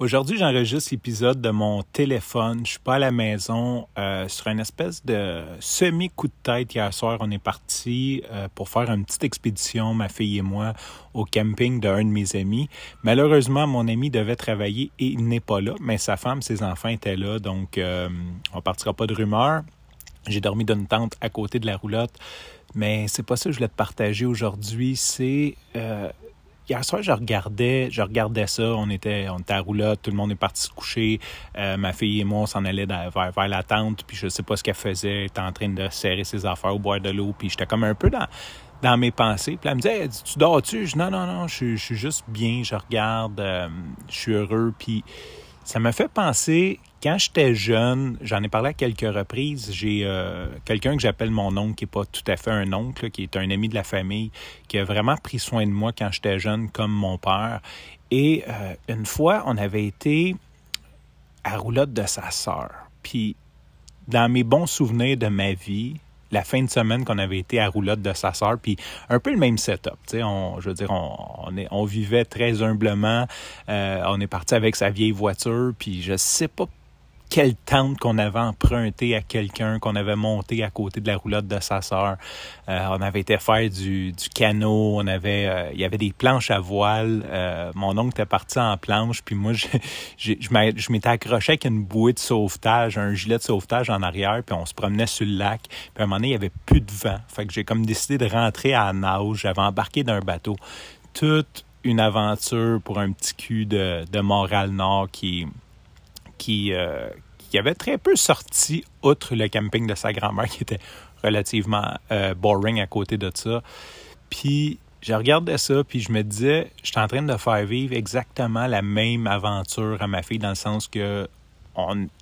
Aujourd'hui, j'enregistre l'épisode de mon téléphone. Je suis pas à la maison. Euh, sur une espèce de semi-coup de tête hier soir, on est parti euh, pour faire une petite expédition, ma fille et moi, au camping d'un de mes amis. Malheureusement, mon ami devait travailler et il n'est pas là, mais sa femme, ses enfants étaient là, donc euh, on partira pas de rumeur. J'ai dormi dans une tente à côté de la roulotte, mais c'est pas ça que je voulais te partager aujourd'hui. C'est euh, hier soir, je regardais, je regardais ça. On était, on était à roulotte, tout le monde est parti se coucher. Euh, ma fille et moi, on s'en allait vers, vers, la tente, puis je sais pas ce qu'elle faisait. Elle était en train de serrer ses affaires, au boire de l'eau, puis j'étais comme un peu dans, dans mes pensées. Puis elle me disait, tu dors-tu? Je dis, non, non, non, je, suis juste bien, je regarde, euh, je suis heureux. Puis ça me fait penser quand j'étais jeune, j'en ai parlé à quelques reprises, j'ai euh, quelqu'un que j'appelle mon oncle, qui n'est pas tout à fait un oncle, qui est un ami de la famille, qui a vraiment pris soin de moi quand j'étais jeune, comme mon père. Et euh, une fois, on avait été à roulotte de sa sœur. Puis, dans mes bons souvenirs de ma vie, la fin de semaine qu'on avait été à roulotte de sa sœur, puis un peu le même setup. On, je veux dire, on, est, on vivait très humblement. Euh, on est parti avec sa vieille voiture, puis je sais pas quelle tente qu'on avait emprunté à quelqu'un, qu'on avait monté à côté de la roulotte de sa sœur. Euh, on avait été faire du, du canot, on avait, euh, il y avait des planches à voile. Euh, mon oncle était parti en planche, puis moi, je, je, je m'étais accroché avec une bouée de sauvetage, un gilet de sauvetage en arrière, puis on se promenait sur le lac. Puis à un moment donné, il y avait plus de vent. Fait que j'ai comme décidé de rentrer à nage. J'avais embarqué d'un bateau. Toute une aventure pour un petit cul de, de Montréal-Nord qui qui, qui avait très peu sorti, outre le camping de sa grand-mère, qui était relativement euh, boring à côté de ça. Puis je regardais ça, puis je me disais, je suis en train de faire vivre exactement la même aventure à ma fille, dans le sens que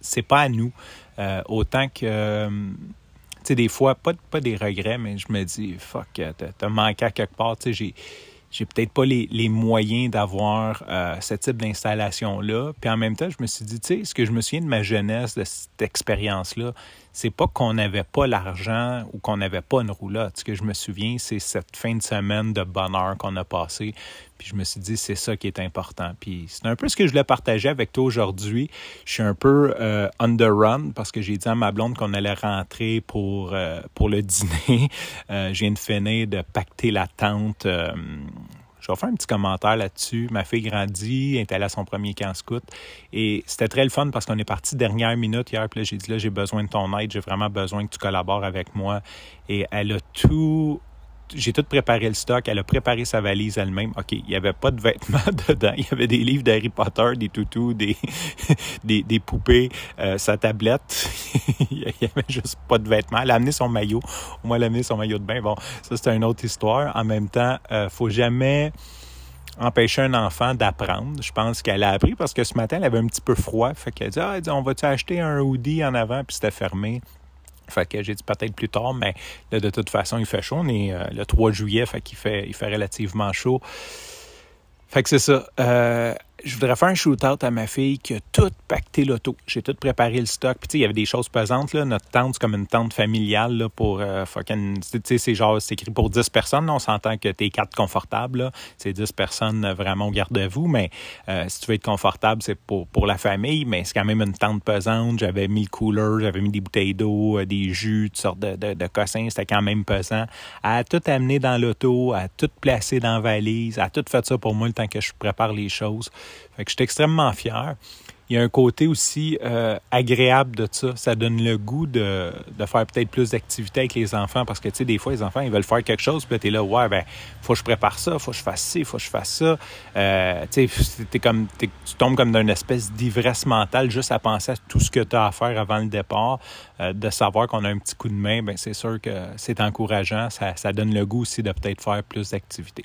c'est pas à nous. Euh, autant que, tu sais, des fois, pas, pas des regrets, mais je me dis, fuck, t'as manqué à quelque part. Tu sais, j'ai j'ai peut-être pas les, moyens d'avoir euh, ce type d'installation-là. Puis en même temps, je me suis dit, tu sais, ce que je me souviens de ma jeunesse, de cette expérience-là, c'est pas qu'on n'avait pas l'argent ou qu'on n'avait pas une roulotte. Ce que je me souviens, c'est cette fin de semaine de bonheur qu'on a passé. Puis je me suis dit, c'est ça qui est important. Puis c'est un peu ce que je voulais partager avec toi aujourd'hui. Je suis un peu euh, run parce que j'ai dit à ma blonde qu'on allait rentrer pour, euh, pour le dîner. Euh, je viens de finir de pacter la tente. Je vais faire un petit commentaire là-dessus. Ma fille grandit, est allée à son premier camp scout. Et c'était très le fun parce qu'on est parti dernière minute hier. Puis là, j'ai dit, là, j'ai besoin de ton aide. J'ai vraiment besoin que tu collabores avec moi. Et elle a tout j'ai tout préparé le stock. Elle a préparé sa valise elle-même. OK, il n'y avait pas de vêtements dedans. Il y avait des livres d'Harry Potter, des toutous, des, des, poupées, euh, sa tablette. il n'y avait juste pas de vêtements. Elle a amené son maillot. Au moins, elle a amené son maillot de bain. Bon, ça, c'est une autre histoire. En même temps, euh, faut jamais empêcher un enfant d'apprendre. Je pense qu'elle a appris parce que ce matin, elle avait un petit peu froid. Fait qu'elle a dit, ah, on va-tu acheter un hoodie en avant? Puis c'était fermé. Fait que j'ai dit peut-être plus tard, mais de toute façon, il fait chaud. On est euh, le 3 juillet, fait qu'il fait, il fait relativement chaud. Fait que c'est ça. Euh, je voudrais faire un shoot-out à ma fille qui a tout pacté l'auto. J'ai tout préparé le stock. Puis, tu sais, il y avait des choses pesantes, là. Notre tente, c'est comme une tente familiale, là, pour euh, fucking. Tu sais, c'est genre, c'est écrit pour 10 personnes. On s'entend que t'es quatre confortables. C'est 10 personnes euh, vraiment au garde-vous. Mais euh, si tu veux être confortable, c'est pour, pour la famille. Mais c'est quand même une tente pesante. J'avais mis le cooler, j'avais mis des bouteilles d'eau, des jus, toutes sortes de, de, de cossins. C'était quand même pesant. A tout amené dans l'auto, a tout placé dans la valise. A tout fait ça pour moi le temps que je prépare les choses. Fait que je suis extrêmement fier. Il y a un côté aussi euh, agréable de ça. Ça donne le goût de, de faire peut-être plus d'activités avec les enfants parce que, tu sais, des fois, les enfants, ils veulent faire quelque chose, puis tu es là, ouais, ben, faut que je prépare ça, faut que je fasse ci, faut que je fasse ça. Euh, tu sais, comme, tu tombes comme dans une espèce d'ivresse mentale juste à penser à tout ce que tu as à faire avant le départ. Euh, de savoir qu'on a un petit coup de main, ben, c'est sûr que c'est encourageant. Ça, ça donne le goût aussi de peut-être faire plus d'activités.